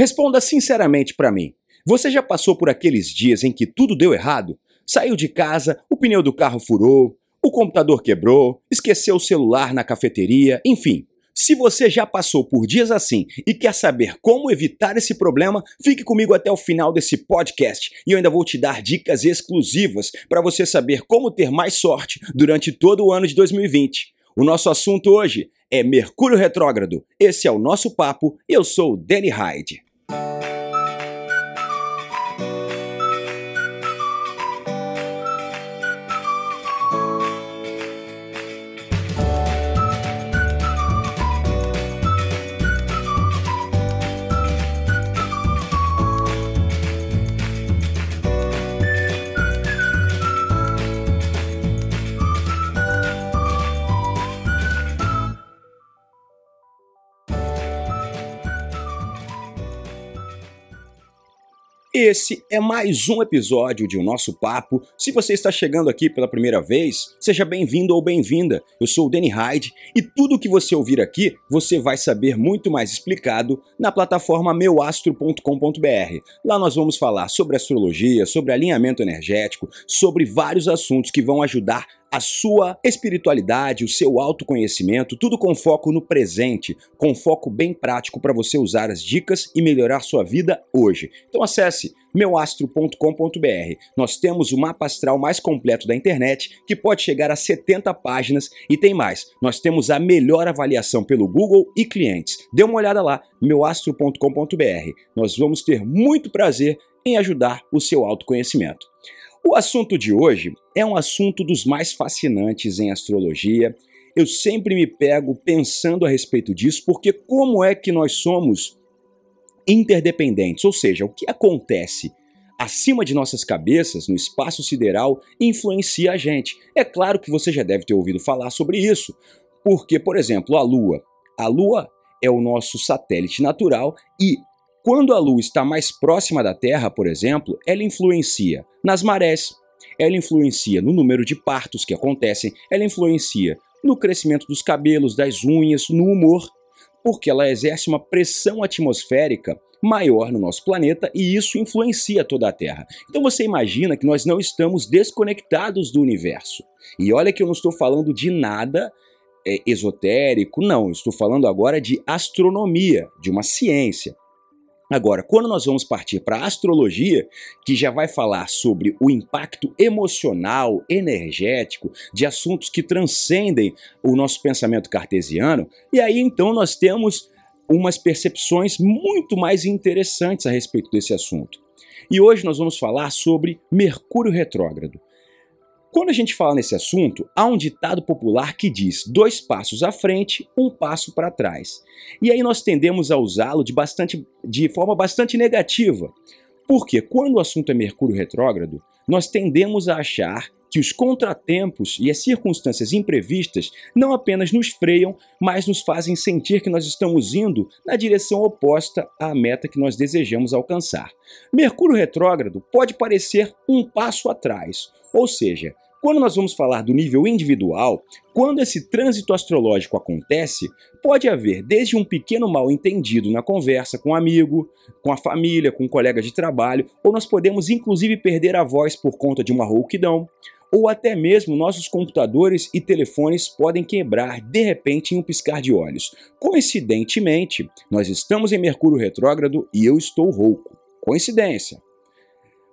Responda sinceramente para mim. Você já passou por aqueles dias em que tudo deu errado? Saiu de casa, o pneu do carro furou, o computador quebrou, esqueceu o celular na cafeteria, enfim. Se você já passou por dias assim e quer saber como evitar esse problema, fique comigo até o final desse podcast e eu ainda vou te dar dicas exclusivas para você saber como ter mais sorte durante todo o ano de 2020. O nosso assunto hoje é Mercúrio Retrógrado. Esse é o nosso papo eu sou o Danny Hyde. Esse é mais um episódio de O Nosso Papo. Se você está chegando aqui pela primeira vez, seja bem-vindo ou bem-vinda. Eu sou o Danny Hyde e tudo o que você ouvir aqui, você vai saber muito mais explicado na plataforma meuastro.com.br. Lá nós vamos falar sobre astrologia, sobre alinhamento energético, sobre vários assuntos que vão ajudar a sua espiritualidade, o seu autoconhecimento, tudo com foco no presente, com foco bem prático para você usar as dicas e melhorar sua vida hoje. Então acesse meuastro.com.br. Nós temos o mapa astral mais completo da internet, que pode chegar a 70 páginas e tem mais. Nós temos a melhor avaliação pelo Google e clientes. Dê uma olhada lá, meuastro.com.br. Nós vamos ter muito prazer em ajudar o seu autoconhecimento. O assunto de hoje é um assunto dos mais fascinantes em astrologia. Eu sempre me pego pensando a respeito disso, porque como é que nós somos interdependentes? Ou seja, o que acontece acima de nossas cabeças, no espaço sideral, influencia a gente. É claro que você já deve ter ouvido falar sobre isso, porque, por exemplo, a Lua. A Lua é o nosso satélite natural e quando a Lua está mais próxima da Terra, por exemplo, ela influencia nas marés, ela influencia no número de partos que acontecem, ela influencia no crescimento dos cabelos, das unhas, no humor, porque ela exerce uma pressão atmosférica maior no nosso planeta e isso influencia toda a Terra. Então você imagina que nós não estamos desconectados do universo. E olha que eu não estou falando de nada é, esotérico, não, estou falando agora de astronomia, de uma ciência. Agora, quando nós vamos partir para a astrologia, que já vai falar sobre o impacto emocional, energético de assuntos que transcendem o nosso pensamento cartesiano, e aí então nós temos umas percepções muito mais interessantes a respeito desse assunto. E hoje nós vamos falar sobre Mercúrio retrógrado. Quando a gente fala nesse assunto, há um ditado popular que diz dois passos à frente, um passo para trás. E aí nós tendemos a usá-lo de, bastante, de forma bastante negativa. Porque quando o assunto é Mercúrio retrógrado, nós tendemos a achar que os contratempos e as circunstâncias imprevistas não apenas nos freiam, mas nos fazem sentir que nós estamos indo na direção oposta à meta que nós desejamos alcançar. Mercúrio retrógrado pode parecer um passo atrás, ou seja, quando nós vamos falar do nível individual, quando esse trânsito astrológico acontece, pode haver desde um pequeno mal entendido na conversa com um amigo, com a família, com um colega de trabalho, ou nós podemos inclusive perder a voz por conta de uma rouquidão, ou até mesmo nossos computadores e telefones podem quebrar de repente em um piscar de olhos. Coincidentemente, nós estamos em Mercúrio retrógrado e eu estou rouco. Coincidência.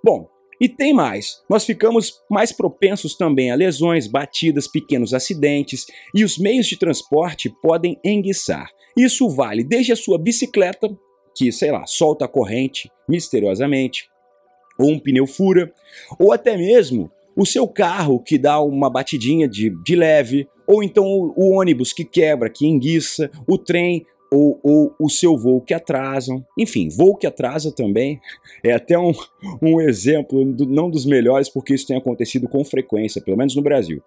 Bom, e tem mais, nós ficamos mais propensos também a lesões, batidas, pequenos acidentes e os meios de transporte podem enguiçar. Isso vale desde a sua bicicleta, que, sei lá, solta a corrente misteriosamente, ou um pneu fura, ou até mesmo o seu carro que dá uma batidinha de, de leve, ou então o, o ônibus que quebra, que enguiça, o trem ou, ou, o seu voo que atrasam. Enfim, voo que atrasa também é até um, um exemplo, do, não dos melhores, porque isso tem acontecido com frequência, pelo menos no Brasil.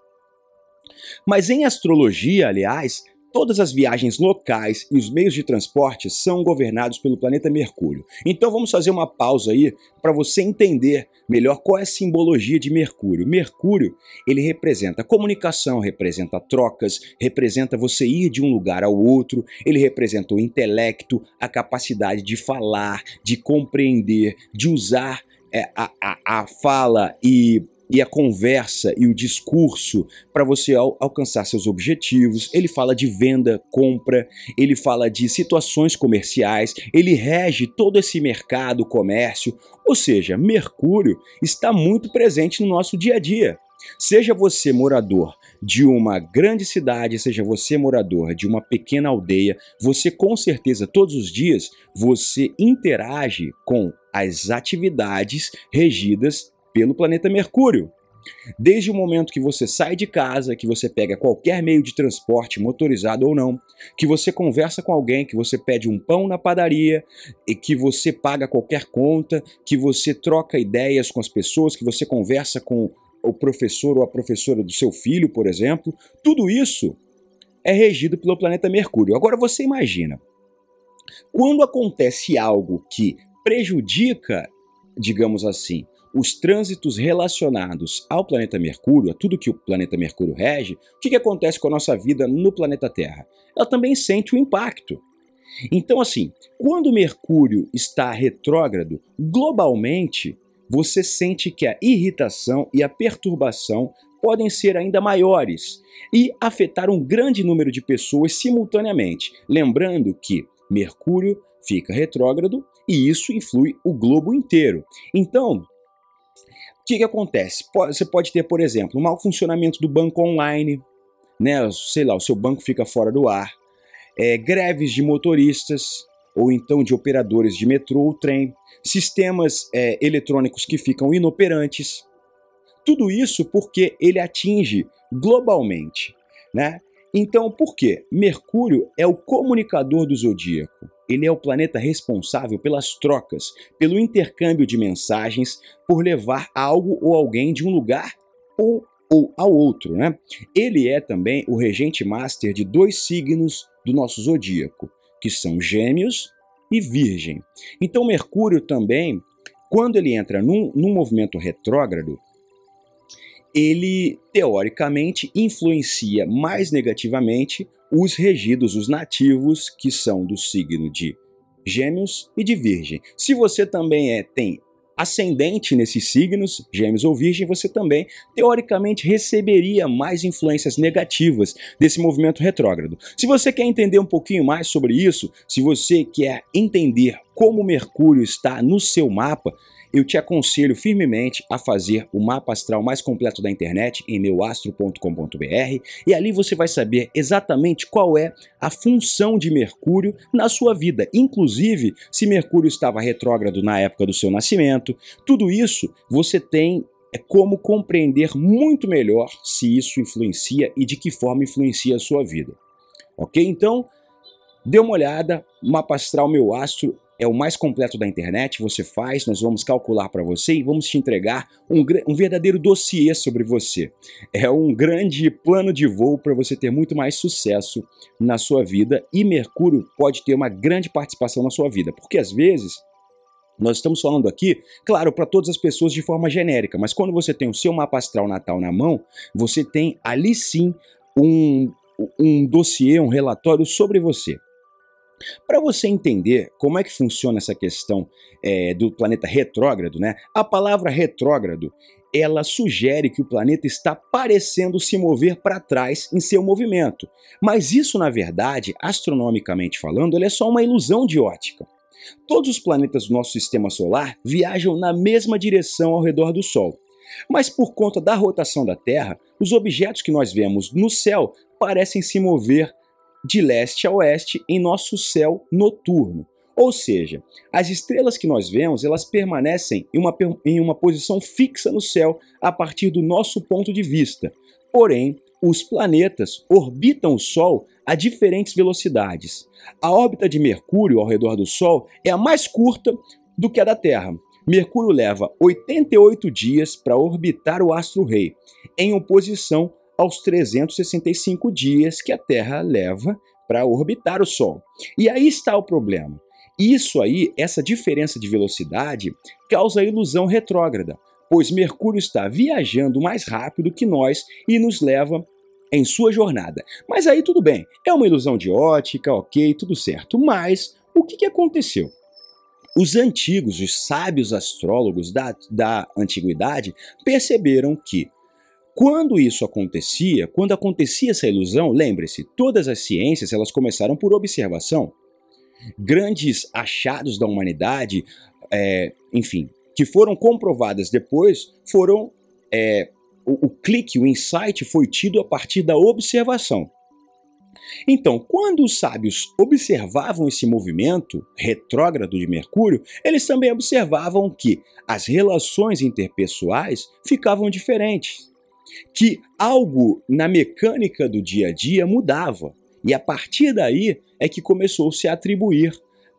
Mas em astrologia, aliás, Todas as viagens locais e os meios de transporte são governados pelo planeta Mercúrio. Então vamos fazer uma pausa aí para você entender melhor qual é a simbologia de Mercúrio. Mercúrio, ele representa comunicação, representa trocas, representa você ir de um lugar ao outro, ele representa o intelecto, a capacidade de falar, de compreender, de usar é, a, a, a fala e e a conversa e o discurso para você al alcançar seus objetivos. Ele fala de venda, compra, ele fala de situações comerciais, ele rege todo esse mercado, comércio. Ou seja, Mercúrio está muito presente no nosso dia a dia. Seja você morador de uma grande cidade, seja você morador de uma pequena aldeia, você com certeza todos os dias você interage com as atividades regidas pelo planeta Mercúrio. Desde o momento que você sai de casa, que você pega qualquer meio de transporte, motorizado ou não, que você conversa com alguém, que você pede um pão na padaria, e que você paga qualquer conta, que você troca ideias com as pessoas, que você conversa com o professor ou a professora do seu filho, por exemplo, tudo isso é regido pelo planeta Mercúrio. Agora você imagina, quando acontece algo que prejudica, digamos assim, os trânsitos relacionados ao planeta Mercúrio, a tudo que o planeta Mercúrio rege, o que, que acontece com a nossa vida no planeta Terra? Ela também sente o impacto. Então, assim, quando Mercúrio está retrógrado, globalmente, você sente que a irritação e a perturbação podem ser ainda maiores e afetar um grande número de pessoas simultaneamente. Lembrando que Mercúrio fica retrógrado e isso influi o globo inteiro. Então, que, que acontece? Você pode ter, por exemplo, um mau funcionamento do banco online, né? sei lá, o seu banco fica fora do ar, é, greves de motoristas ou então de operadores de metrô ou trem, sistemas é, eletrônicos que ficam inoperantes. Tudo isso porque ele atinge globalmente. Né? Então, por quê? Mercúrio é o comunicador do zodíaco. Ele é o planeta responsável pelas trocas, pelo intercâmbio de mensagens, por levar algo ou alguém de um lugar ou, ou ao outro. Né? Ele é também o regente master de dois signos do nosso zodíaco, que são Gêmeos e Virgem. Então, Mercúrio também, quando ele entra num, num movimento retrógrado, ele teoricamente influencia mais negativamente os regidos, os nativos, que são do signo de Gêmeos e de Virgem. Se você também é, tem ascendente nesses signos, Gêmeos ou Virgem, você também, teoricamente, receberia mais influências negativas desse movimento retrógrado. Se você quer entender um pouquinho mais sobre isso, se você quer entender como Mercúrio está no seu mapa, eu te aconselho firmemente a fazer o mapa astral mais completo da internet em meuastro.com.br e ali você vai saber exatamente qual é a função de Mercúrio na sua vida, inclusive se Mercúrio estava retrógrado na época do seu nascimento. Tudo isso você tem é como compreender muito melhor se isso influencia e de que forma influencia a sua vida. Ok? Então, dê uma olhada, Mapa Astral Meu Astro é o mais completo da internet, você faz, nós vamos calcular para você e vamos te entregar um, um, verdadeiro dossiê sobre você. É um grande plano de voo para você ter muito mais sucesso na sua vida e Mercúrio pode ter uma grande participação na sua vida, porque às vezes nós estamos falando aqui, claro, para todas as pessoas de forma genérica, mas quando você tem o seu mapa astral natal na mão, você tem ali sim um, um dossiê, um relatório sobre você. Para você entender como é que funciona essa questão é, do planeta retrógrado, né? A palavra retrógrado ela sugere que o planeta está parecendo se mover para trás em seu movimento. Mas isso, na verdade, astronomicamente falando, é só uma ilusão de ótica. Todos os planetas do nosso sistema solar viajam na mesma direção ao redor do Sol. Mas por conta da rotação da Terra, os objetos que nós vemos no céu parecem se mover de leste a oeste em nosso céu noturno. Ou seja, as estrelas que nós vemos, elas permanecem em uma, em uma posição fixa no céu a partir do nosso ponto de vista. Porém, os planetas orbitam o Sol a diferentes velocidades. A órbita de Mercúrio ao redor do Sol é a mais curta do que a da Terra. Mercúrio leva 88 dias para orbitar o astro-rei, em oposição aos 365 dias que a Terra leva para orbitar o Sol. E aí está o problema. Isso aí, essa diferença de velocidade, causa ilusão retrógrada, pois Mercúrio está viajando mais rápido que nós e nos leva em sua jornada. Mas aí tudo bem, é uma ilusão de ótica, ok, tudo certo. Mas o que, que aconteceu? Os antigos, os sábios astrólogos da, da antiguidade perceberam que quando isso acontecia, quando acontecia essa ilusão, lembre-se, todas as ciências elas começaram por observação. Grandes achados da humanidade, é, enfim, que foram comprovadas depois, foram é, o, o clique, o insight foi tido a partir da observação. Então, quando os sábios observavam esse movimento retrógrado de Mercúrio, eles também observavam que as relações interpessoais ficavam diferentes, que algo na mecânica do dia a dia mudava. E a partir daí é que começou-se a atribuir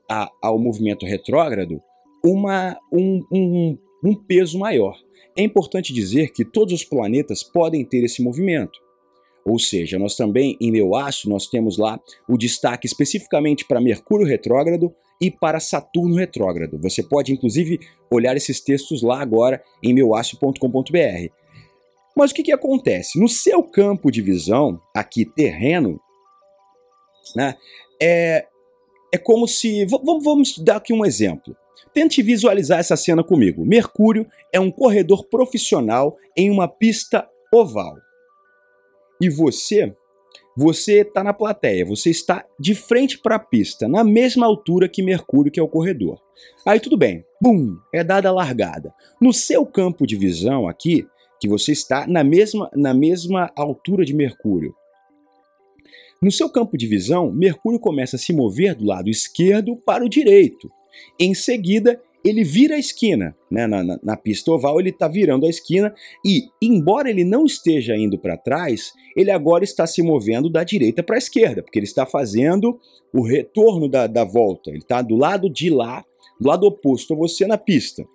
a, ao movimento retrógrado uma, um, um, um peso maior. É importante dizer que todos os planetas podem ter esse movimento. Ou seja, nós também em meu aço nós temos lá o destaque especificamente para Mercúrio retrógrado e para Saturno retrógrado. Você pode inclusive olhar esses textos lá agora em meuaço.com.br. Mas o que, que acontece? No seu campo de visão, aqui terreno, né, é, é como se. Vamos, vamos dar aqui um exemplo. Tente visualizar essa cena comigo. Mercúrio é um corredor profissional em uma pista oval. E você, você está na plateia, você está de frente para a pista, na mesma altura que Mercúrio, que é o corredor. Aí tudo bem, bum, é dada a largada. No seu campo de visão aqui, que você está na mesma, na mesma altura de Mercúrio. No seu campo de visão, Mercúrio começa a se mover do lado esquerdo para o direito. Em seguida, ele vira a esquina, né? na, na, na pista oval ele está virando a esquina e, embora ele não esteja indo para trás, ele agora está se movendo da direita para a esquerda, porque ele está fazendo o retorno da, da volta, ele está do lado de lá, do lado oposto a você na pista.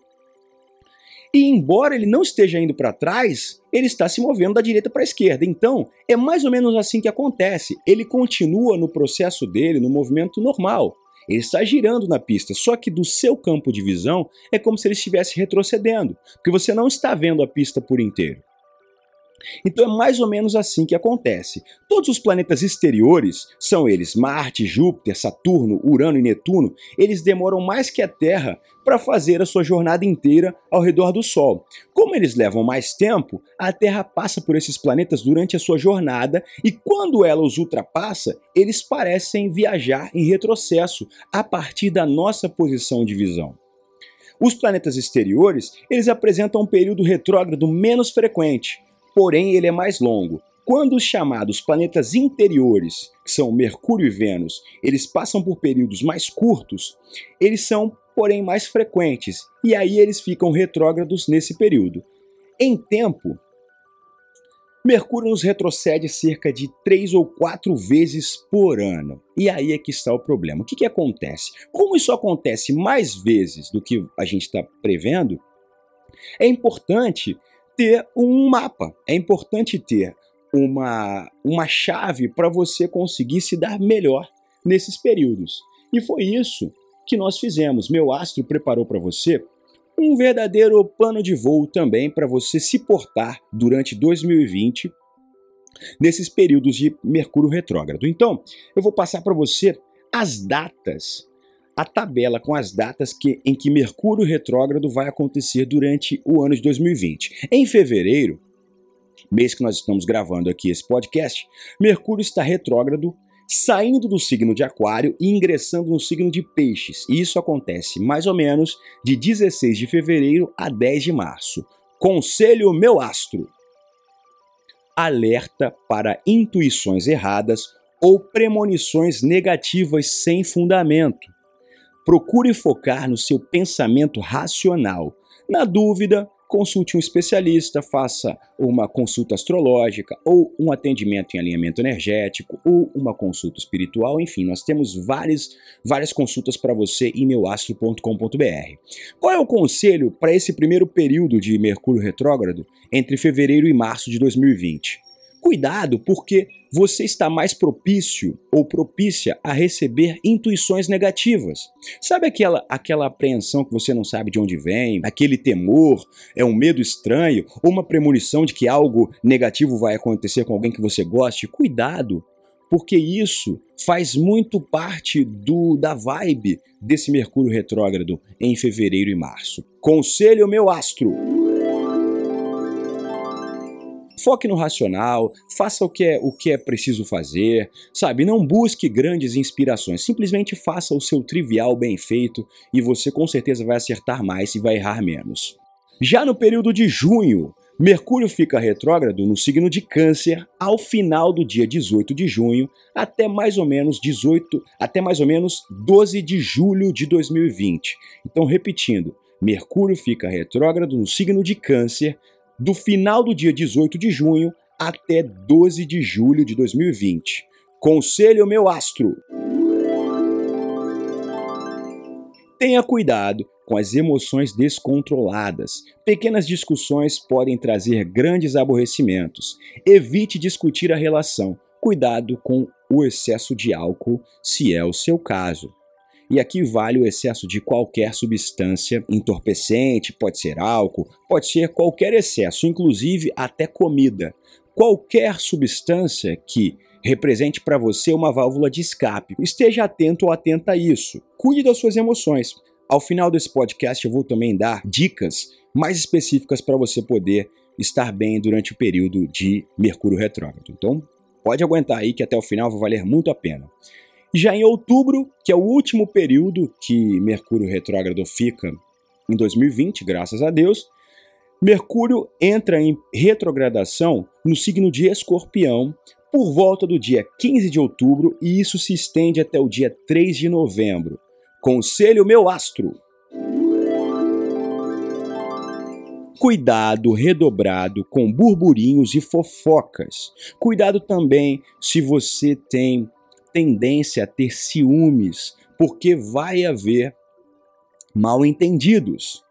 E embora ele não esteja indo para trás, ele está se movendo da direita para a esquerda. Então, é mais ou menos assim que acontece. Ele continua no processo dele, no movimento normal. Ele está girando na pista, só que do seu campo de visão é como se ele estivesse retrocedendo, porque você não está vendo a pista por inteiro. Então é mais ou menos assim que acontece. Todos os planetas exteriores, são eles Marte, Júpiter, Saturno, Urano e Netuno, eles demoram mais que a Terra para fazer a sua jornada inteira ao redor do Sol. Como eles levam mais tempo, a Terra passa por esses planetas durante a sua jornada e quando ela os ultrapassa, eles parecem viajar em retrocesso a partir da nossa posição de visão. Os planetas exteriores, eles apresentam um período retrógrado menos frequente, porém ele é mais longo. Quando os chamados planetas interiores, que são Mercúrio e Vênus, eles passam por períodos mais curtos, eles são, porém, mais frequentes, e aí eles ficam retrógrados nesse período. Em tempo, Mercúrio nos retrocede cerca de três ou quatro vezes por ano. E aí é que está o problema. O que, que acontece? Como isso acontece mais vezes do que a gente está prevendo, é importante ter um mapa. É importante ter uma, uma chave para você conseguir se dar melhor nesses períodos. E foi isso que nós fizemos. Meu astro preparou para você um verdadeiro plano de voo também para você se portar durante 2020 nesses períodos de Mercúrio retrógrado. Então, eu vou passar para você as datas a tabela com as datas que, em que Mercúrio retrógrado vai acontecer durante o ano de 2020. Em fevereiro, mês que nós estamos gravando aqui esse podcast, Mercúrio está retrógrado, saindo do signo de Aquário e ingressando no signo de Peixes. E isso acontece mais ou menos de 16 de fevereiro a 10 de março. Conselho meu astro. Alerta para intuições erradas ou premonições negativas sem fundamento. Procure focar no seu pensamento racional. Na dúvida, consulte um especialista, faça uma consulta astrológica ou um atendimento em alinhamento energético ou uma consulta espiritual, enfim, nós temos várias, várias consultas para você em meuastro.com.br. Qual é o conselho para esse primeiro período de Mercúrio retrógrado entre fevereiro e março de 2020? Cuidado, porque você está mais propício ou propícia a receber intuições negativas. Sabe aquela, aquela apreensão que você não sabe de onde vem, aquele temor, é um medo estranho, ou uma premonição de que algo negativo vai acontecer com alguém que você goste? Cuidado, porque isso faz muito parte do da vibe desse Mercúrio retrógrado em fevereiro e março. Conselho meu astro. Foque no racional, faça o que é o que é preciso fazer, sabe? Não busque grandes inspirações, simplesmente faça o seu trivial bem feito e você com certeza vai acertar mais e vai errar menos. Já no período de junho, Mercúrio fica retrógrado no signo de Câncer ao final do dia 18 de junho até mais ou menos 18, até mais ou menos 12 de julho de 2020. Então, repetindo, Mercúrio fica retrógrado no signo de Câncer do final do dia 18 de junho até 12 de julho de 2020. Conselho meu astro. Tenha cuidado com as emoções descontroladas. Pequenas discussões podem trazer grandes aborrecimentos. Evite discutir a relação. Cuidado com o excesso de álcool, se é o seu caso. E aqui vale o excesso de qualquer substância entorpecente, pode ser álcool, pode ser qualquer excesso, inclusive até comida. Qualquer substância que represente para você uma válvula de escape. Esteja atento ou atenta a isso. Cuide das suas emoções. Ao final desse podcast, eu vou também dar dicas mais específicas para você poder estar bem durante o período de Mercúrio retrógrado. Então, pode aguentar aí que até o final vai valer muito a pena. Já em outubro, que é o último período que Mercúrio retrógrado fica em 2020, graças a Deus, Mercúrio entra em retrogradação no signo de Escorpião por volta do dia 15 de outubro e isso se estende até o dia 3 de novembro. Conselho meu astro. Cuidado redobrado com burburinhos e fofocas. Cuidado também se você tem tendência a ter ciúmes, porque vai haver mal entendidos.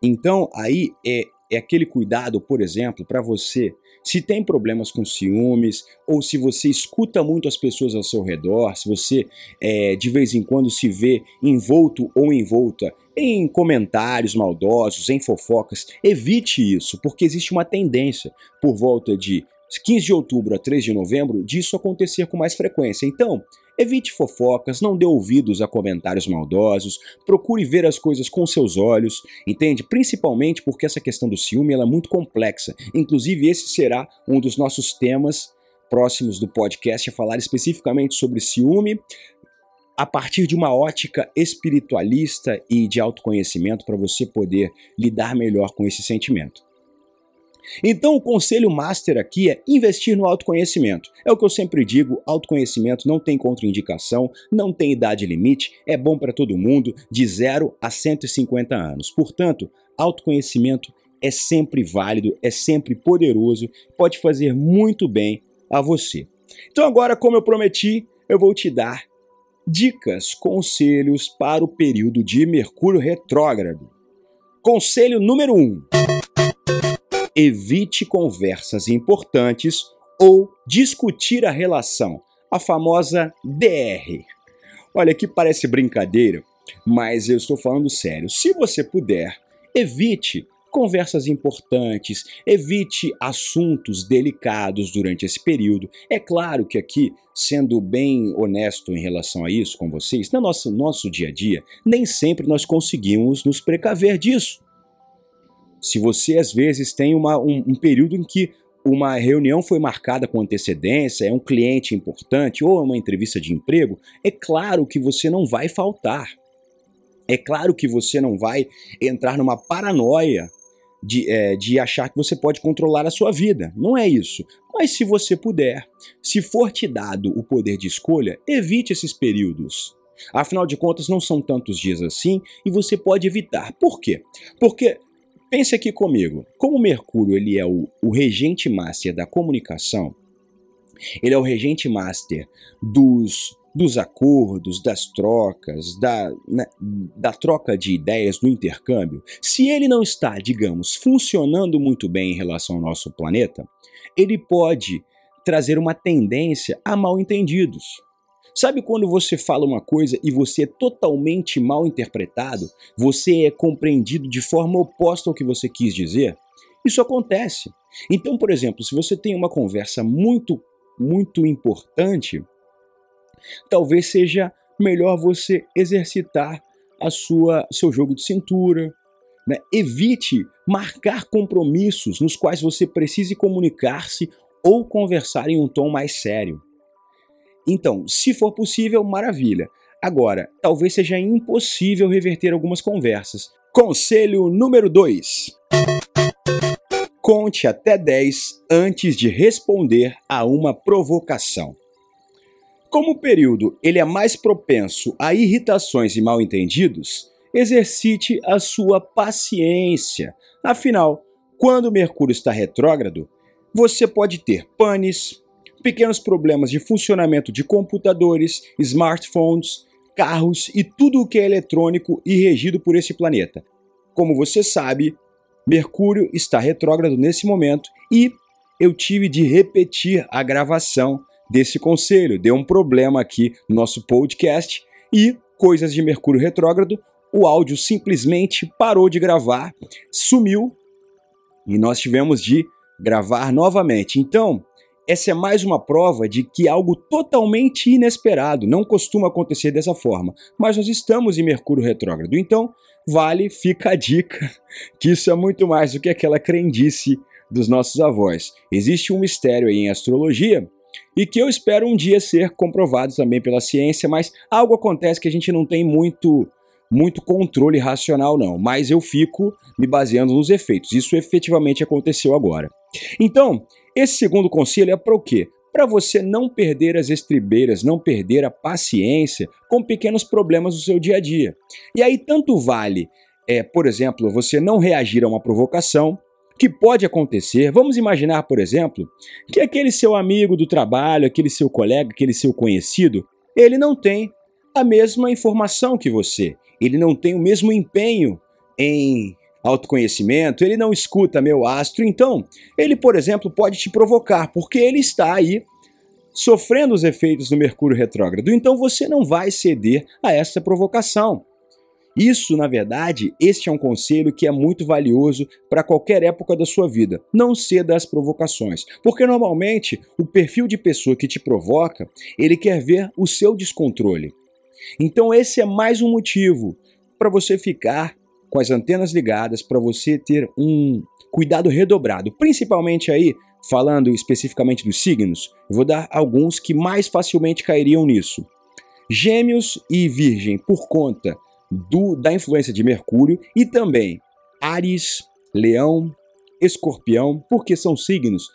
Então, aí é, é aquele cuidado, por exemplo, para você se tem problemas com ciúmes, ou se você escuta muito as pessoas ao seu redor, se você é, de vez em quando se vê envolto ou envolta em comentários maldosos, em fofocas, evite isso, porque existe uma tendência por volta de 15 de outubro a 3 de novembro disso acontecer com mais frequência. Então, Evite fofocas, não dê ouvidos a comentários maldosos, procure ver as coisas com seus olhos, entende? Principalmente porque essa questão do ciúme é muito complexa. Inclusive, esse será um dos nossos temas próximos do podcast, a falar especificamente sobre ciúme, a partir de uma ótica espiritualista e de autoconhecimento para você poder lidar melhor com esse sentimento. Então, o conselho master aqui é investir no autoconhecimento. É o que eu sempre digo: autoconhecimento não tem contraindicação, não tem idade limite, é bom para todo mundo, de 0 a 150 anos. Portanto, autoconhecimento é sempre válido, é sempre poderoso, pode fazer muito bem a você. Então, agora, como eu prometi, eu vou te dar dicas, conselhos para o período de Mercúrio retrógrado. Conselho número 1. Um evite conversas importantes ou discutir a relação, a famosa DR. Olha, que parece brincadeira, mas eu estou falando sério. Se você puder, evite conversas importantes, evite assuntos delicados durante esse período. É claro que aqui, sendo bem honesto em relação a isso com vocês, no nosso, nosso dia a dia, nem sempre nós conseguimos nos precaver disso. Se você às vezes tem uma, um, um período em que uma reunião foi marcada com antecedência, é um cliente importante ou é uma entrevista de emprego, é claro que você não vai faltar. É claro que você não vai entrar numa paranoia de, é, de achar que você pode controlar a sua vida. Não é isso. Mas se você puder, se for te dado o poder de escolha, evite esses períodos. Afinal de contas, não são tantos dias assim e você pode evitar. Por quê? Porque Pense aqui comigo, como Mercúrio ele é o, o regente master da comunicação, ele é o regente master dos, dos acordos, das trocas, da, né, da troca de ideias, do intercâmbio, se ele não está, digamos, funcionando muito bem em relação ao nosso planeta, ele pode trazer uma tendência a mal entendidos. Sabe quando você fala uma coisa e você é totalmente mal interpretado? Você é compreendido de forma oposta ao que você quis dizer? Isso acontece. Então, por exemplo, se você tem uma conversa muito, muito importante, talvez seja melhor você exercitar a sua seu jogo de cintura, né? Evite marcar compromissos nos quais você precise comunicar-se ou conversar em um tom mais sério. Então, se for possível, maravilha. Agora, talvez seja impossível reverter algumas conversas. Conselho número 2. Conte até 10 antes de responder a uma provocação. Como o período ele é mais propenso a irritações e mal-entendidos, exercite a sua paciência. Afinal, quando Mercúrio está retrógrado, você pode ter panes, pequenos problemas de funcionamento de computadores, smartphones, carros e tudo o que é eletrônico e regido por esse planeta. Como você sabe, Mercúrio está retrógrado nesse momento e eu tive de repetir a gravação desse conselho. Deu um problema aqui no nosso podcast e coisas de Mercúrio retrógrado, o áudio simplesmente parou de gravar, sumiu e nós tivemos de gravar novamente. Então, essa é mais uma prova de que algo totalmente inesperado não costuma acontecer dessa forma. Mas nós estamos em Mercúrio retrógrado, então vale, fica a dica, que isso é muito mais do que aquela crendice dos nossos avós. Existe um mistério aí em astrologia e que eu espero um dia ser comprovado também pela ciência, mas algo acontece que a gente não tem muito muito controle racional não, mas eu fico me baseando nos efeitos. Isso efetivamente aconteceu agora. Então, esse segundo conselho é para o quê? Para você não perder as estribeiras, não perder a paciência com pequenos problemas do seu dia a dia. E aí tanto vale, é, por exemplo, você não reagir a uma provocação, que pode acontecer. Vamos imaginar, por exemplo, que aquele seu amigo do trabalho, aquele seu colega, aquele seu conhecido, ele não tem a mesma informação que você, ele não tem o mesmo empenho em autoconhecimento, ele não escuta meu astro, então ele, por exemplo, pode te provocar, porque ele está aí sofrendo os efeitos do Mercúrio retrógrado. Então você não vai ceder a essa provocação. Isso, na verdade, este é um conselho que é muito valioso para qualquer época da sua vida. Não ceda às provocações, porque normalmente o perfil de pessoa que te provoca, ele quer ver o seu descontrole. Então esse é mais um motivo para você ficar com as antenas ligadas, para você ter um cuidado redobrado, principalmente aí falando especificamente dos signos. Vou dar alguns que mais facilmente cairiam nisso. Gêmeos e Virgem por conta do, da influência de Mercúrio e também Ares, Leão, Escorpião, porque são signos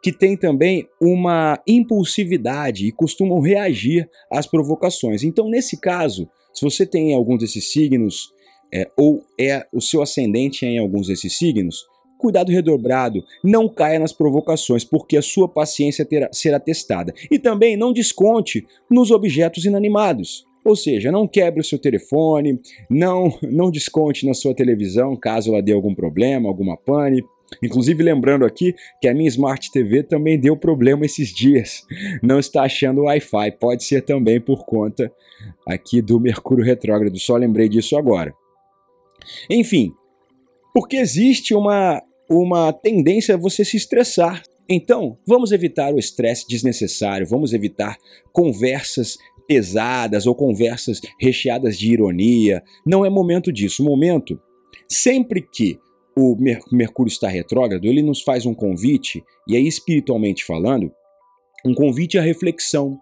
que têm também uma impulsividade e costumam reagir às provocações. Então, nesse caso, se você tem algum desses signos é, ou é o seu ascendente em alguns desses signos, cuidado redobrado, não caia nas provocações, porque a sua paciência terá, será testada. E também não desconte nos objetos inanimados. Ou seja, não quebre o seu telefone, não, não desconte na sua televisão caso ela dê algum problema, alguma pane. Inclusive lembrando aqui que a minha Smart TV também deu problema esses dias. Não está achando Wi-Fi, pode ser também por conta aqui do Mercúrio retrógrado. Só lembrei disso agora. Enfim, porque existe uma uma tendência a você se estressar. Então, vamos evitar o estresse desnecessário, vamos evitar conversas pesadas ou conversas recheadas de ironia. Não é momento disso. O momento, sempre que o Mercúrio está retrógrado, ele nos faz um convite, e aí espiritualmente falando, um convite à reflexão,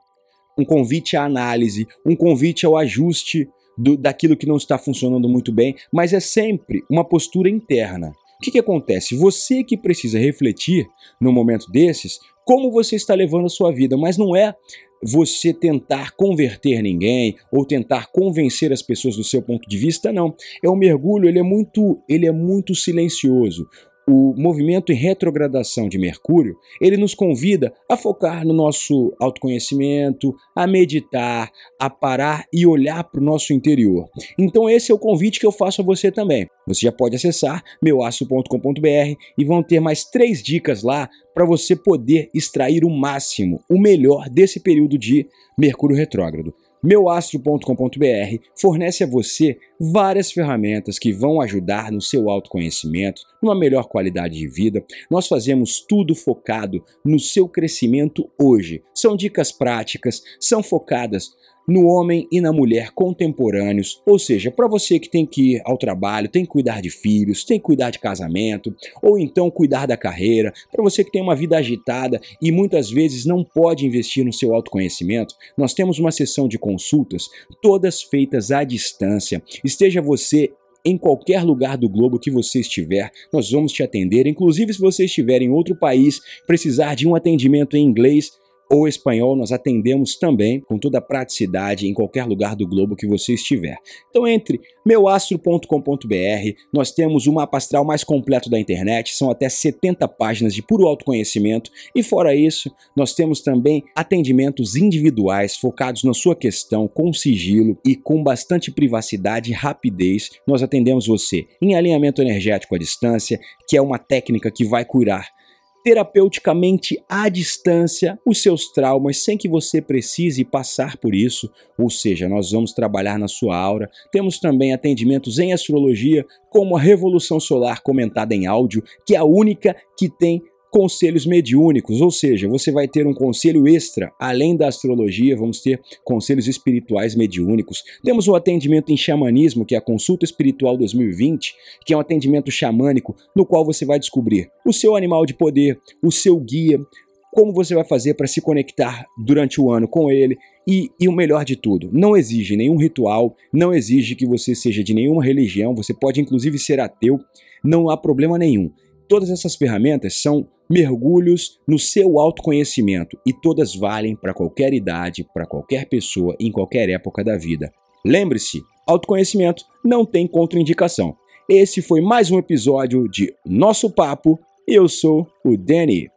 um convite à análise, um convite ao ajuste do, daquilo que não está funcionando muito bem, mas é sempre uma postura interna. O que, que acontece? Você que precisa refletir no momento desses como você está levando a sua vida, mas não é você tentar converter ninguém ou tentar convencer as pessoas do seu ponto de vista, não. É um mergulho, ele é muito, ele é muito silencioso. O movimento em retrogradação de Mercúrio, ele nos convida a focar no nosso autoconhecimento, a meditar, a parar e olhar para o nosso interior. Então esse é o convite que eu faço a você também. Você já pode acessar meuastro.com.br e vão ter mais três dicas lá para você poder extrair o máximo, o melhor desse período de Mercúrio retrógrado meuastro.com.br fornece a você várias ferramentas que vão ajudar no seu autoconhecimento, numa melhor qualidade de vida. Nós fazemos tudo focado no seu crescimento hoje. São dicas práticas, são focadas no homem e na mulher contemporâneos, ou seja, para você que tem que ir ao trabalho, tem que cuidar de filhos, tem que cuidar de casamento, ou então cuidar da carreira, para você que tem uma vida agitada e muitas vezes não pode investir no seu autoconhecimento, nós temos uma sessão de consultas, todas feitas à distância. Esteja você em qualquer lugar do globo que você estiver, nós vamos te atender. Inclusive, se você estiver em outro país, precisar de um atendimento em inglês, ou espanhol, nós atendemos também com toda a praticidade em qualquer lugar do globo que você estiver. Então entre meuastro.com.br, nós temos o mapa astral mais completo da internet, são até 70 páginas de puro autoconhecimento e fora isso, nós temos também atendimentos individuais focados na sua questão com sigilo e com bastante privacidade e rapidez. Nós atendemos você em alinhamento energético à distância, que é uma técnica que vai curar terapeuticamente à distância os seus traumas sem que você precise passar por isso, ou seja, nós vamos trabalhar na sua aura. Temos também atendimentos em astrologia, como a revolução solar comentada em áudio, que é a única que tem conselhos mediúnicos, ou seja, você vai ter um conselho extra, além da astrologia, vamos ter conselhos espirituais mediúnicos. Temos o atendimento em xamanismo, que é a Consulta Espiritual 2020, que é um atendimento xamânico, no qual você vai descobrir o seu animal de poder, o seu guia, como você vai fazer para se conectar durante o ano com ele. E, e, o melhor de tudo, não exige nenhum ritual, não exige que você seja de nenhuma religião, você pode inclusive ser ateu, não há problema nenhum. Todas essas ferramentas são mergulhos no seu autoconhecimento e todas valem para qualquer idade, para qualquer pessoa, em qualquer época da vida. Lembre-se, autoconhecimento não tem contraindicação. Esse foi mais um episódio de Nosso Papo. Eu sou o Danny.